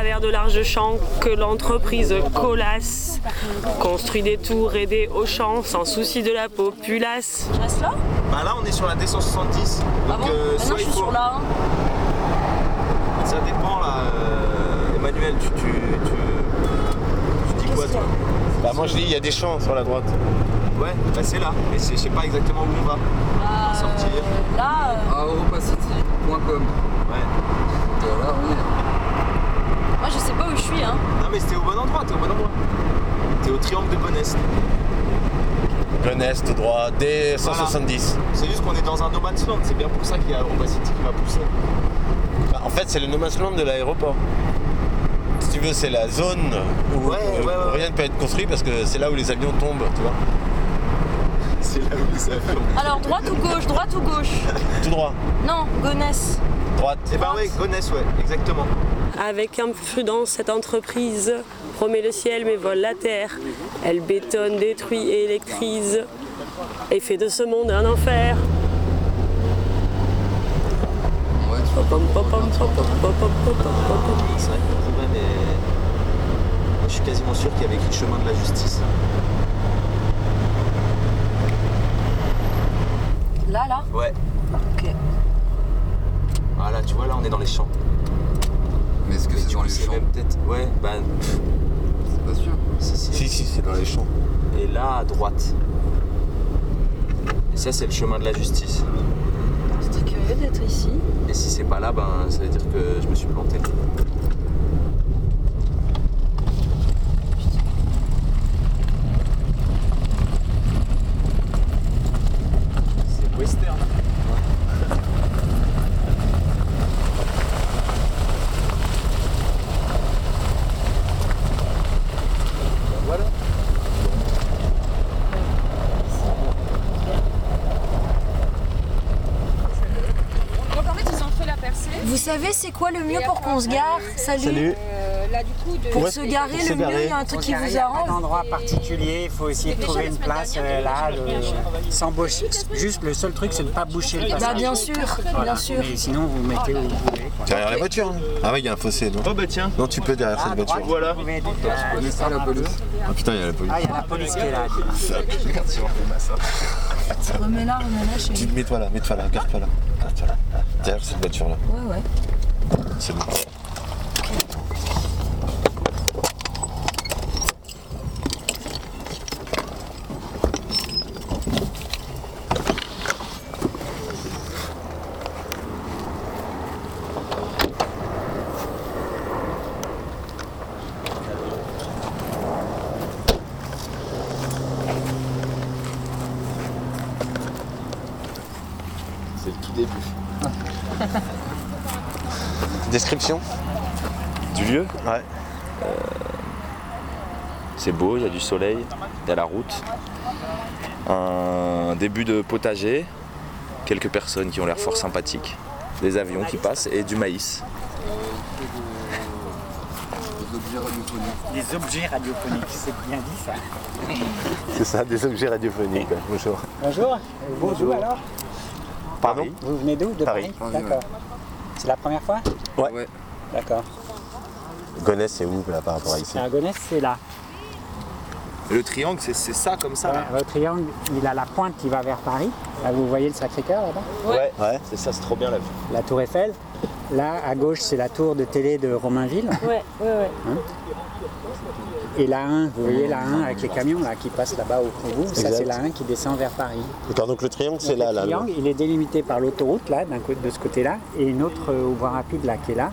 Travers de larges champs que l'entreprise Colas construit des tours et des hauts champs sans souci de la populace. Je reste là? Bah là on est sur la D170. Ah Donc bon? euh, soit je suis faut. sur 1. Ça dépend là. euh, Emmanuel, tu, tu, tu, tu dis quoi toi? Bah moi je dis il y a des champs sur la droite. Ouais, bah c'est là. Mais c'est- je sais pas exactement où on va. Bah, Sortir. euh, Là, euh, à europacity.com. Ouais. On est. je sais pas où je suis. Hein. Non mais c'était au bon endroit, t'es au bon endroit. T'es au triangle de Gonesse. Gonesse tout droit, D170. C'est juste qu'on est dans un no man's land, c'est bien pour ça qu'il y a Europacity qui va pousser. Bah, en fait c'est le no man's land de l'aéroport. Si tu veux c'est la zone où, Ouais, où- ouais, ouais, où rien ne peut être construit parce que c'est là où les avions tombent, tu vois. C'est là où les avions. Alors droite ou gauche Droite ou gauche? Tout droit, Non, Gonesse. droite. Eh ben ouais, Gonesse, ouais, exactement avec imprudence cette entreprise promet le ciel mais vole la terre. Elle bétonne, détruit, et électrise et fait de ce monde un enfer. Je suis quasiment sûr qu'il y avait écrit chemin de la justice. Là, là? Ouais. Ok. Voilà, tu vois, là, on est dans les champs que c'est dans les champs peut-être. Ouais, bah. C'est pas sûr. si, si. Si si c'est dans les champs. Et là, à droite. Et ça, c'est le chemin de la justice. C'était curieux d'être ici. Et si c'est pas là, ben, ça veut dire que je me suis planté. C'est western. Ben voilà. Donc en fait, ils ont fait la percée. Vous savez, c'est quoi le mieux pour qu'on se gare Salut. Salut. Euh, là, du coup, de... Pour Ouais, se garer, pour se le mieux, il y a un truc qui Il vous arrange d'endroit particulier, il faut essayer de trouver une place dernière, euh, là, le- sans boucher. Juste le seul truc, c'est de ne pas boucher le Bah passage. bien sûr, bien sûr. Mais sinon, vous mettez où vous voulez. quoi. Derrière la voiture. hein. Ah ouais il y a un fossé non Oh bah tiens. Non tu peux derrière Ah, cette à voiture. droite, Voilà. vous euh, Je connais ça, la un police. Ah putain il y a la police. Ah, il y a la police qui est là. Remets-la, remets-la chez Tu mets-toi là, mets-toi là, garde-toi là. Derrière cette voiture là. Ouais, ouais. C'est bon. C'est le tout début. Description Du lieu Ouais. C'est beau, il y a du soleil, il y a la route. Un début de potager, quelques personnes qui ont l'air fort sympathiques, des avions qui passent et du maïs. Les objets radiophoniques. Des objets radiophoniques, c'est bien dit ça. C'est ça, des objets radiophoniques. Bonjour. Bonjour. Vous d'où alors Pardon Vous venez d'où De Paris. Paris, Paris, D'accord. C'est la première fois? Ouais. Ouais. D'accord. Gonesse c'est où là par rapport à ici? à Gonesse, c'est là. Le triangle, c'est c'est ça comme ça là? Votre triangle, il a la pointe qui va vers Paris. Là, vous voyez le Sacré-Cœur là-bas? Ouais, Ouais. c'est ça, c'est trop bien la vue. La tour Eiffel. Là, à gauche, c'est la tour de télé de Romainville. Ouais, ouais, ouais. Et la 1, vous voyez la 1 avec les camions là, qui passent là-bas au bout. Ça, c'est la 1 qui descend vers Paris. D'accord, donc le triangle c'est là, le là. triangle, il est délimité par l'autoroute là, d'un côté, de ce côté-là, et une autre euh, voie rapide là qui est là,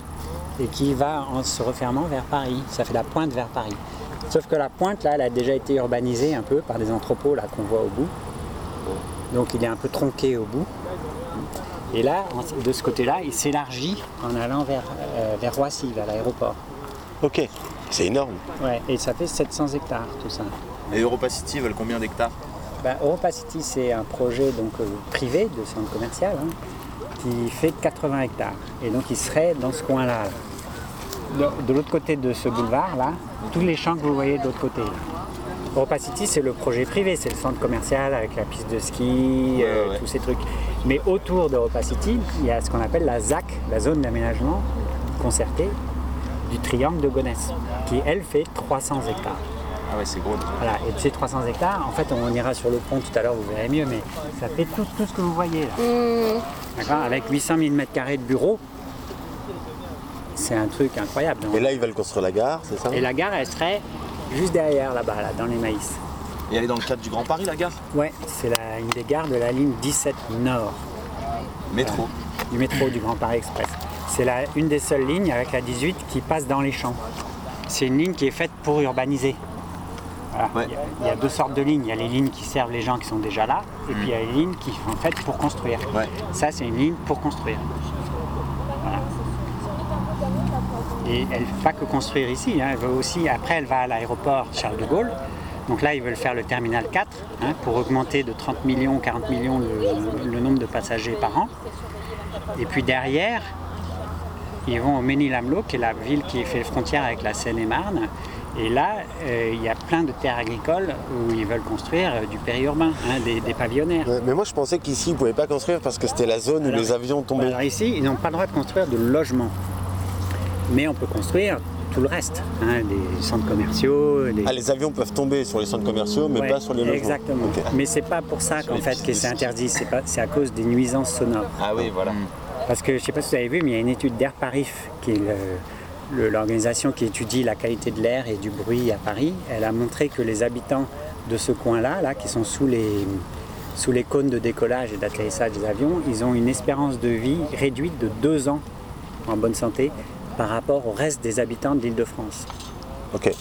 et qui va en se refermant vers Paris. Ça fait la pointe vers Paris. Sauf que la pointe là, elle a déjà été urbanisée un peu par des entrepôts là qu'on voit au bout. Donc il est un peu tronqué au bout. Et là, de ce côté-là, il s'élargit en allant vers, euh, vers Roissy, vers l'aéroport. Ok, c'est énorme. Ouais, et ça fait 700 hectares tout ça. Et Europa City, ils veulent combien d'hectares? Ben, Europa City, c'est un projet donc, euh, privé de centre commercial hein, qui fait 80 hectares. Et donc, il serait dans ce coin-là. là. De, de l'autre côté de ce boulevard-là, tous les champs que vous voyez de l'autre côté. Europa City, c'est le projet privé, c'est le centre commercial avec la piste de ski, euh, ouais. tous ces trucs. Mais autour d'Europa City, il y a ce qu'on appelle la ZAC, la zone d'aménagement concerté, du triangle de Gonesse, qui elle fait 300 hectares. Ah ouais, c'est gros. Voilà, et de ces 300 hectares, en fait, on ira sur le pont tout à l'heure, vous verrez mieux, mais ça fait tout, tout ce que vous voyez là. D'accord Avec 800 000 m2 de bureaux, c'est un truc incroyable. Et là, ils veulent construire la gare, c'est ça? Et la gare, elle serait juste derrière là-bas, là, dans les maïs. Et elle est dans le cadre du Grand Paris, la gare? Ouais, c'est la- une des gares de la ligne 17 Nord Métro. du métro du Grand Paris Express. C'est la- une des seules lignes avec la 18 qui passe dans les champs. C'est une ligne qui est faite pour urbaniser. Voilà. Ouais. Il, y a, il y a deux sortes de lignes. Il y a les lignes qui servent les gens qui sont déjà là, et puis il y a les lignes qui sont faites pour construire. Ouais. Ça, c'est une ligne pour construire. Voilà. Et elle ne va que construire ici. hein. Elle va aussi, après, elle va à l'aéroport Charles de Gaulle. Donc là, ils veulent faire le terminal 4 hein, pour augmenter de 30 millions, 40 millions le, le nombre de passagers par an. Et puis derrière, ils vont au Ménil-Amelot, qui est la ville qui fait frontière avec la Seine-et-Marne. Et là, euh, il y a plein de terres agricoles où ils veulent construire euh, du périurbain, hein, des, des pavillonnaires. Ouais, Mais moi, je pensais qu'ici, ils ne pouvaient pas construire parce que c'était la zone où les avions tombaient. Alors ici, ils n'ont pas le droit de construire de logements. Mais on peut construire tout le reste, hein, des centres commerciaux. Ah, les avions peuvent tomber sur les centres commerciaux, mais Ouais, pas sur les logements. Exactement. Ok. Mais c'est pas pour ça qu'en les fait que c'est interdit, c'est pas- c'est à cause des nuisances sonores. Ah oui, voilà. Parce que je ne sais pas si vous avez vu, mais il y a une étude d'Air Parif, qui est le- le- l'organisation qui étudie la qualité de l'air et du bruit à Paris. Elle a montré que les habitants de ce coin-là, là, qui sont sous les, sous les cônes de décollage et d'atterrissage des avions, ils ont une espérance de vie réduite de deux ans en bonne santé par rapport au reste des habitants de l'Île-de-France. Ok.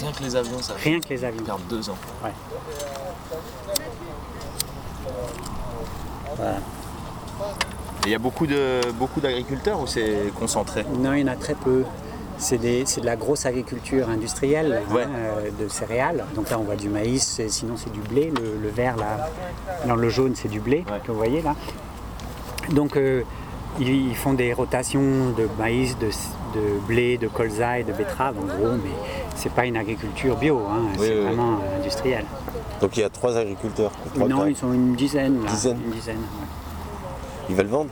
Rien que les avions, ça Rien que les avions. perd deux ans. Ouais. Voilà. Il y a beaucoup de beaucoup d'agriculteurs ou c'est concentré Non, il y en a très peu. C'est des- c'est de la grosse agriculture industrielle hein, Ouais. euh, de céréales. Donc là, on voit du maïs, sinon c'est du blé. Le, le vert, là, dans le jaune, c'est du blé Ouais. que vous voyez là. Donc euh, ils, ils font des rotations de maïs, de, de blé, de colza et de betterave en gros, mais c'est pas une agriculture bio, hein, Oui, c'est oui, oui. vraiment euh, industriel. Donc il y a trois agriculteurs. trois non, ils sont une dizaine. Là, Dizaine. Une dizaine ouais. Ils veulent vendre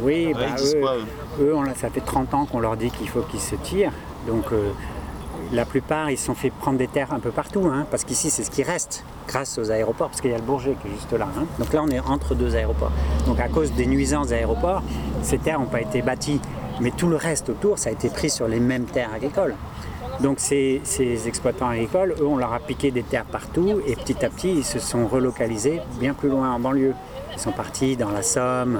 Oui, bah, eux, quoi, eux eux, on l'a- ça fait 30 ans qu'on leur dit qu'il faut qu'ils se tirent. Donc euh, la plupart, ils se sont fait prendre des terres un peu partout, hein, parce qu'ici, c'est ce qui reste grâce aux aéroports, parce qu'il y a le Bourget qui est juste là. hein. Donc là, on est entre deux aéroports. Donc à cause des nuisances des aéroports, ces terres n'ont pas été bâties. Mais tout le reste autour, ça a été pris sur les mêmes terres agricoles. Donc ces, ces exploitants agricoles, eux, on leur a piqué des terres partout et petit à petit, ils se sont relocalisés bien plus loin en banlieue. Ils sont partis dans la Somme,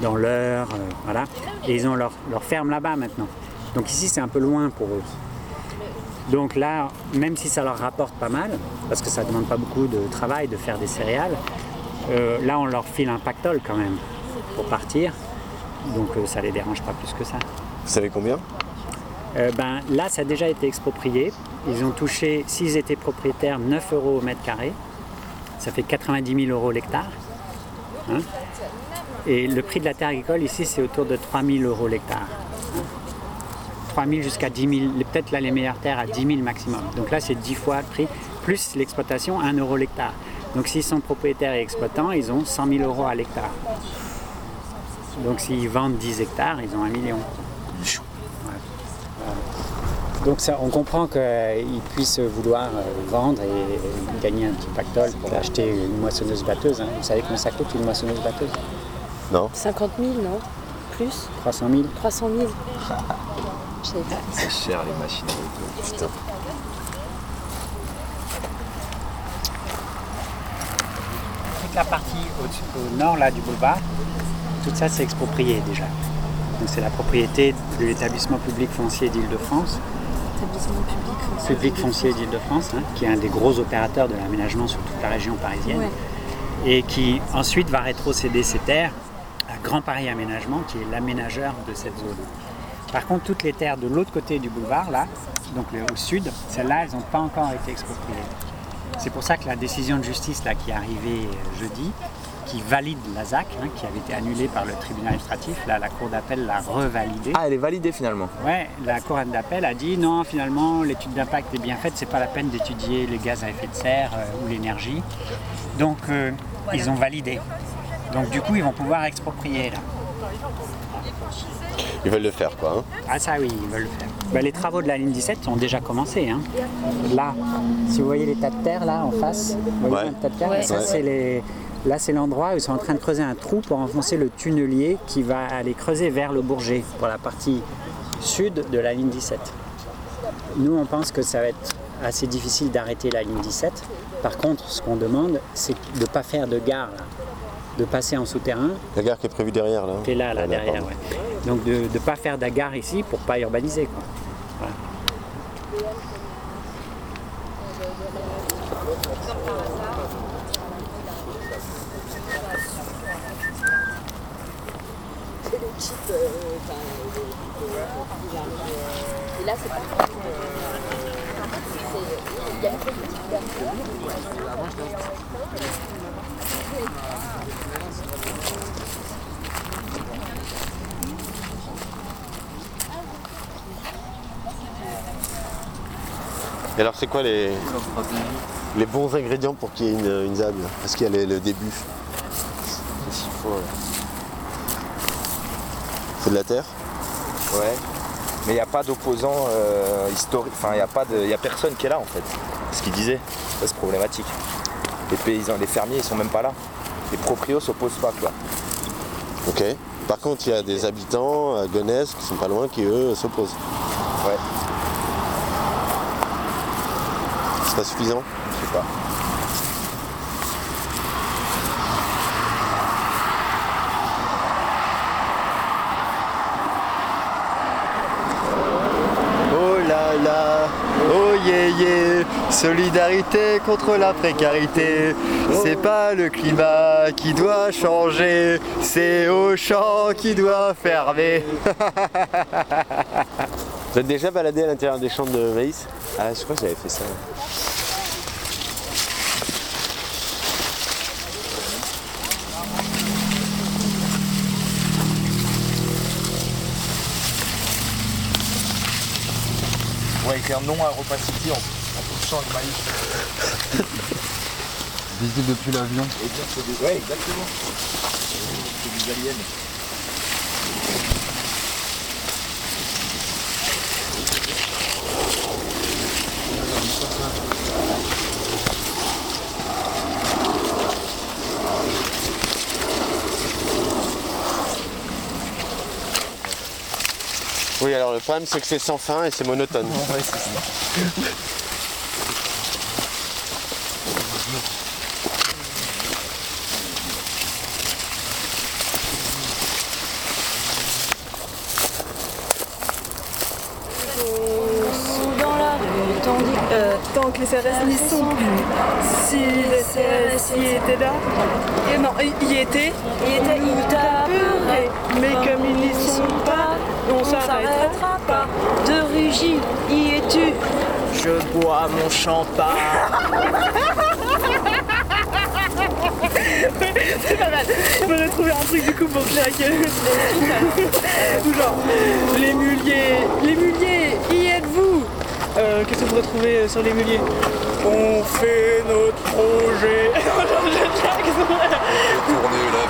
dans l'Eure, euh, voilà. Et ils ont leur, leur ferme là-bas maintenant. Donc ici, c'est un peu loin pour eux. Donc là, même si ça leur rapporte pas mal, parce que ça ne demande pas beaucoup de travail de faire des céréales, euh, là, on leur file un pactole quand même pour partir. Donc euh, ça les dérange pas plus que ça. Vous savez combien? Euh, ben, là, ça a déjà été exproprié. Ils ont touché, s'ils étaient propriétaires, 9 euros au mètre carré. Ça fait 90 000 euros l'hectare. Hein. Et le prix de la terre agricole ici, c'est autour de 3 000 euros l'hectare. hein. 3 000 jusqu'à 10 000. Peut-être là, les meilleures terres à 10 000 maximum. Donc là, c'est 10 fois le prix, plus l'exploitation, 1 euro l'hectare. Donc s'ils sont propriétaires et exploitants, ils ont 100 000 euros à l'hectare. Donc s'ils vendent 10 hectares, ils ont 1 million. Donc ça, on comprend qu'ils puissent vouloir euh, vendre et gagner un petit pactole pour acheter une moissonneuse batteuse. hein. Vous savez combien ça coûte une moissonneuse batteuse? Non 50 000, non? Plus? 300 000 300 000 Je savais pas. C'est cher les machines agricoles. Toute la partie au, au nord là, du boulevard, tout ça c'est exproprié déjà. Donc c'est la propriété de l'établissement public foncier d'Île-de-France, Public foncier d'Île-de-France, hein, qui est un des gros opérateurs de l'aménagement sur toute la région parisienne. Ouais. et qui ensuite va rétrocéder ses terres à Grand Paris Aménagement, qui est l'aménageur de cette zone. Par contre, toutes les terres de l'autre côté du boulevard, là, donc au sud, celles-là, elles n'ont pas encore été expropriées. C'est pour ça que la décision de justice là, qui est arrivée euh, jeudi, qui valide la ZAC, hein, qui avait été annulée par le tribunal administratif, là, la Cour d'appel l'a revalidée. Ah, elle est validée finalement. Ouais, la Cour d'appel a dit non, finalement, l'étude d'impact est bien faite, c'est pas la peine d'étudier les gaz à effet de serre euh, ou l'énergie. Donc, euh, ils ont validé. Donc, du coup, ils vont pouvoir exproprier là. Ils veulent le faire, quoi. hein. Ah ça oui, ils veulent le faire. Bah, les travaux de la ligne 17 ont déjà commencé. hein. Là, si vous voyez les tas de terre là en face, vous voyez Ouais. un tas de terre, Ouais. ça Ouais. c'est les... Là c'est l'endroit où ils sont en train de creuser un trou pour enfoncer le tunnelier qui va aller creuser vers le Bourget pour la partie sud de la ligne 17. Nous on pense que ça va être assez difficile d'arrêter la ligne 17. Par contre, ce qu'on demande, c'est de ne pas faire de gare, là. de passer en souterrain La gare qui est prévue derrière, là. qui est là, là Ah, derrière. ouais. Donc de ne pas faire de la gare ici pour pas urbaniser. Quoi. Voilà. Et là, c'est pas. Il y a une. Et alors, c'est quoi les, les bons ingrédients pour qu'il y ait une, une là Est-ce qu'il y a le début Qu'est-ce qu'il faut C'est de la terre Ouais. Mais il n'y a pas d'opposant euh, historique. Enfin, il n'y a, pas de- y a personne qui est là en fait. Ce qu'il disait. Ça, c'est problématique. Les paysans, les fermiers, ils sont même pas là. Les proprios s'opposent pas, quoi. Ok. Par contre, il y a des habitants à Gonesse qui sont pas loin qui, eux, s'opposent. Ouais, C'est pas suffisant je sais pas. Oh là là, oh yeah yeah, solidarité contre la précarité. C'est pas le climat qui doit changer, c'est Auchan qui doit fermer. Vous êtes déjà baladé à l'intérieur des champs de maïs Ah, je crois que j'avais fait ça. Ouais, un nom à Europa City en, maïs. Visite depuis l'avion. Et dire que c'est des... Ouais, exactement. C'est des aliens. Oui, alors le problème, c'est que c'est sans fin et c'est monotone. Ouais, c'est ça. Dans la rue, tandis euh, Tant que les CRS n'y sont plus. Si les CRS y étaient là, et non, y y étaient, il était nous taperaient. Mais comme ils n'y sont pas, on s'arrêtera pas. De Rugy, y es-tu? Je bois mon champagne. C'est pas mal. Trouver un truc du coup pour claquer. Ou genre, les muliers, les muliers, y êtes-vous? Euh, Qu'est-ce qu'on pourrait trouver sur les muliers On fait notre projet. Tourner là,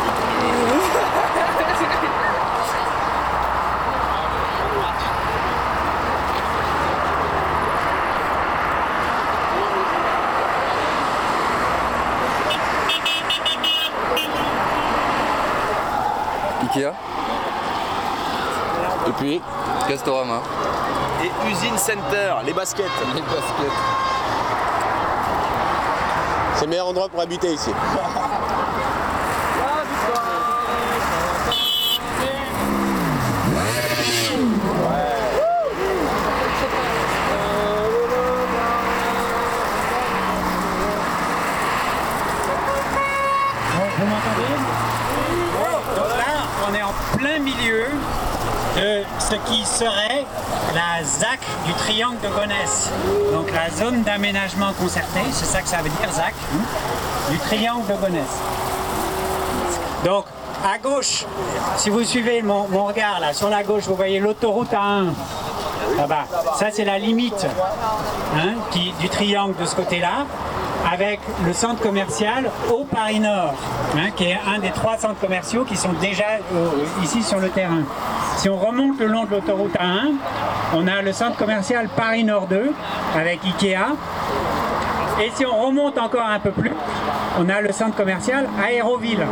Ikea, Et puis, Castorama, Usine Center, les baskets. les baskets. c'est le meilleur endroit pour habiter ici. Vous m'entendez Donc là, on est en plein milieu de ce qui serait la ZAC du triangle de Gonesse. Donc la zone d'aménagement concerté, c'est ça que ça veut dire ZAC, hein, du triangle de Gonesse. Donc à gauche, si vous suivez mon, regard là, sur la gauche, vous voyez l'autoroute A1 là-bas. Ça c'est la limite hein, du triangle de ce côté-là. avec le centre commercial au Paris Nord, hein, qui est un des trois centres commerciaux qui sont déjà euh, ici sur le terrain. Si on remonte le long de l'autoroute A1, on a le centre commercial Paris Nord 2 avec Ikea. Et si on remonte encore un peu plus, on a le centre commercial Aéroville.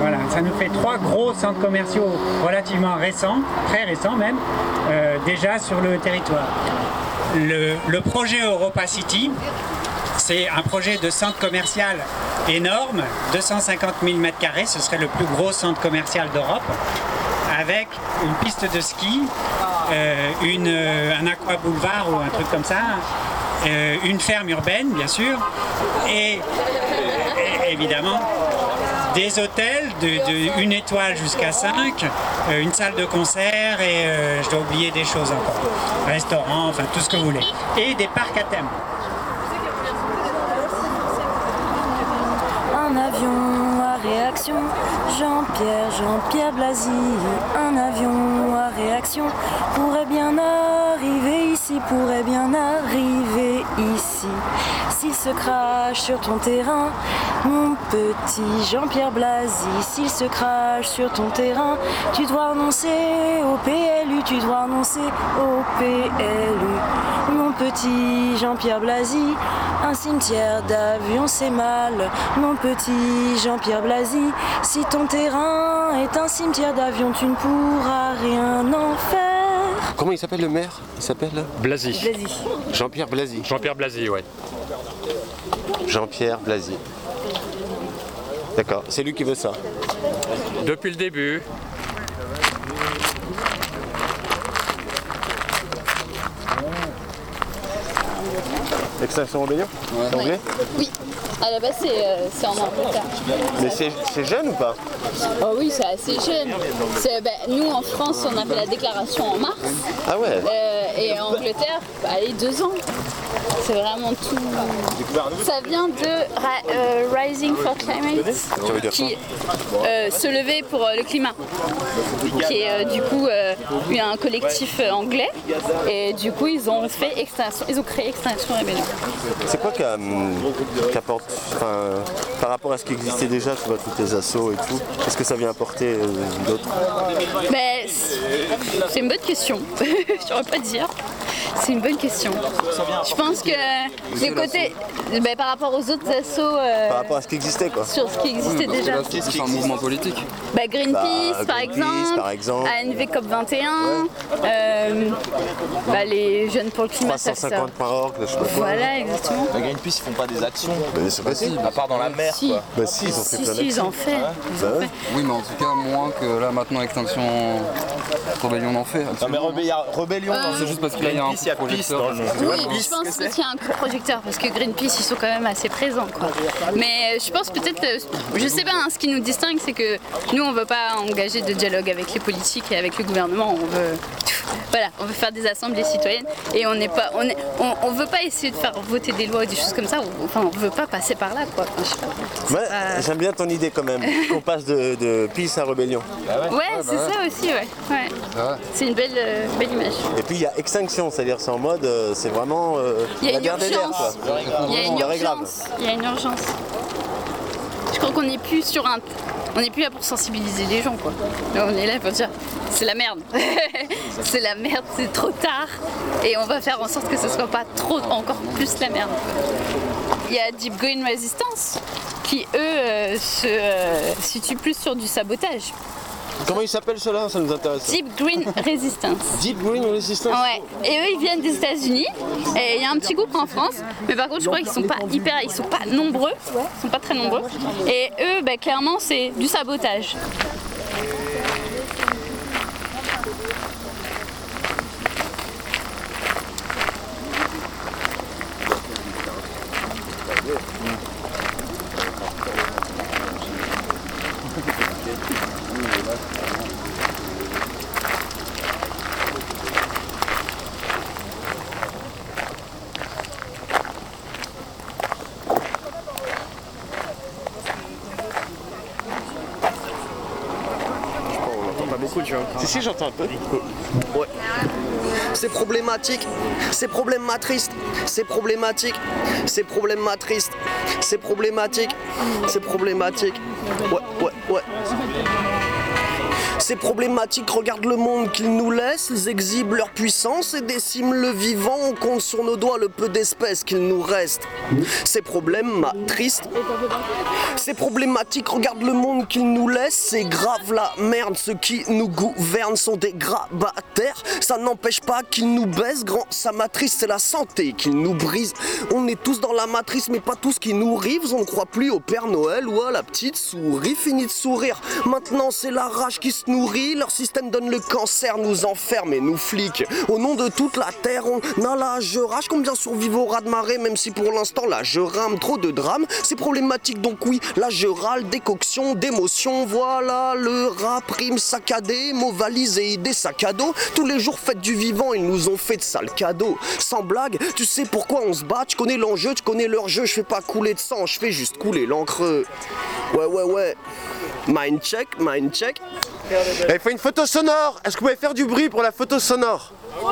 Voilà, ça nous fait trois gros centres commerciaux relativement récents, très récents même, euh, déjà sur le territoire. Le, le projet Europa City, c'est un projet de centre commercial énorme, 250 000 m2, ce serait le plus gros centre commercial d'Europe, avec une piste de ski, euh, une, euh, un aqua boulevard ou un truc comme ça, euh, une ferme urbaine bien sûr, et, évidemment des hôtels de, une étoile jusqu'à 5, une salle de concert et euh, je dois oublier des choses encore, restaurant, enfin tout ce que vous voulez, et des parcs à thème. Un avion réaction, Jean-Pierre, Jean-Pierre Blasi. Un avion à réaction pourrait bien arriver ici, pourrait bien arriver ici. S'il se crache sur ton terrain, mon petit Jean-Pierre Blasi, s'il se crache sur ton terrain, tu dois renoncer au PLU, tu dois renoncer au PLU. Mon petit Jean-Pierre Blasi, un cimetière d'avions c'est mal. Mon petit Jean-Pierre Blasi, si ton terrain est un cimetière d'avions, tu ne pourras rien en faire. Comment il s'appelle le maire? Il s'appelle? Blasi. Jean-Pierre Blasi. Jean-Pierre Blasi, ouais. Jean-Pierre Blasi. D'accord, c'est lui qui veut ça. Depuis le début. Extinction Rebellion C'est anglais Oui, à la base c'est euh, en Angleterre. Mais c'est jeune ou pas Oh oui, c'est assez jeune. Ben, nous en France on a fait la déclaration en mars. Ah ouais Euh, et en Angleterre, bah, allez, deux ans. C'est vraiment tout. Ça vient de Ra- euh, Rising for Climate, qui euh, se lever pour euh, le climat, qui est du coup un collectif anglais. Et du coup ils ont fait extinction, ils ont créé Extinction Rebellion. C'est quoi qu'a- qu'apporte, enfin, par rapport à ce qui existait déjà, tu vois, tous tes assauts et tout, qu'est-ce que ça vient apporter euh, d'autre Mais c'est une bonne question. Je saurais pas te dire. C'est une bonne question. Je pense que le côté, ben, par rapport aux autres assos, euh, Par rapport à ce qui existait quoi sur ce qui existait déjà. C'est un mouvement politique. Bah, Greenpeace, Bah, par, Greenpeace, exemple, par exemple. ANV COP21, euh, bah, les jeunes pour le climat, ça, ça. 350.org, je sais pas quoi. Voilà, exactement. Greenpeace, ils font pas des actions. Mais c'est possible. À part dans la mer, Si. quoi. Bah si, ils ont fait Si, plein si, ils d'actions. en ouais. fait. Oui, mais en tout cas, moins que là maintenant, Extinction Rebellion en fait. Non, mais Rébellion le C'est juste parce qu'il y a un Greenpeace, il y a Peace dans le nom. Oui, je pense qu'il y a un coup de projecteur parce que Greenpeace ils sont quand même assez présents quoi. Mais euh, je pense peut-être, euh, je sais pas, hein, ce qui nous distingue c'est que nous on veut pas engager de dialogue avec les politiques et avec le gouvernement, on veut, voilà, on veut faire des assemblées citoyennes et on n'est pas, on, est, on, on veut pas essayer de faire voter des lois ou des choses comme ça, ou- enfin on veut pas passer par là quoi. Enfin, je sais pas. C'est Ouais, pas- j'aime bien ton idée quand même, qu'on passe de, de peace à rébellion. Ouais, c'est ça aussi, ouais. ouais. Ah C'est une belle, euh, belle image. Et puis il y a extinction, c'est-à-dire c'est en mode, euh, c'est vraiment euh, Il y a la une guerre des nerfs. quoi. urgence. Il y a une urgence. Il y a une urgence. Je crois qu'on n'est plus sur un. On n'est plus là pour sensibiliser les gens, quoi. Là, on est là pour dire c'est la merde. c'est la merde, c'est trop tard. Et on va faire en sorte que ce soit pas trop, encore plus la merde. Il y a Deep Green Resistance qui, eux, euh, se euh, situent plus sur du sabotage. Comment il s'appelle cela? Ça nous intéresse. Deep Green Resistance. Deep Green Resistance Ouais. Et eux, ils viennent des États-Unis. Et il y a un petit groupe en France. Mais par contre, je crois qu'ils sont pas hyper, ils sont pas nombreux. Ils sont pas très nombreux. Et eux, bah, clairement, c'est du sabotage. Tu vois. Si, si, j'entends un peu. Ouais. c'est problématique, c'est problématriste, c'est problématique, c'est problématriste, c'est problématique, c'est problématique. Ouais, ouais, ouais. C'est problématique, regarde le monde qu'ils nous laissent, ils exhibent leur puissance et déciment le vivant, on compte sur nos doigts le peu d'espèces qu'il nous reste. C'est problématriste. C'est problématique, regarde le monde qu'ils nous laissent, c'est grave la merde, ceux qui nous gouvernent sont des grabataires, ça n'empêche pas qu'ils nous baissent, grand, sa matrice c'est la santé qui nous brise. On est tous dans la matrice mais pas tous qui nous rivent, on ne croit plus au Père Noël ou à la petite souris, fini de sourire. Maintenant c'est la rage qui se nourrit, leur système donne le cancer, nous enferme et nous flique. Au nom de toute la terre, on a la je rage, combien survivre au raz de marée, même si pour l'instant là je rame trop de drames, c'est problématique donc oui, là je râle, décoction, d'émotion, voilà le rap rime saccadé, mots valisés, idées sac à dos, tous les jours faites du vivant, ils nous ont fait de sales cadeaux. Sans blague, tu sais pourquoi on se bat, tu connais l'enjeu, tu connais leur jeu, je fais pas couler de sang, je fais juste couler l'encre. Ouais ouais ouais. Mind check, mind check. Elle fait une photo sonore. Est-ce que vous pouvez faire du bruit pour la photo sonore? On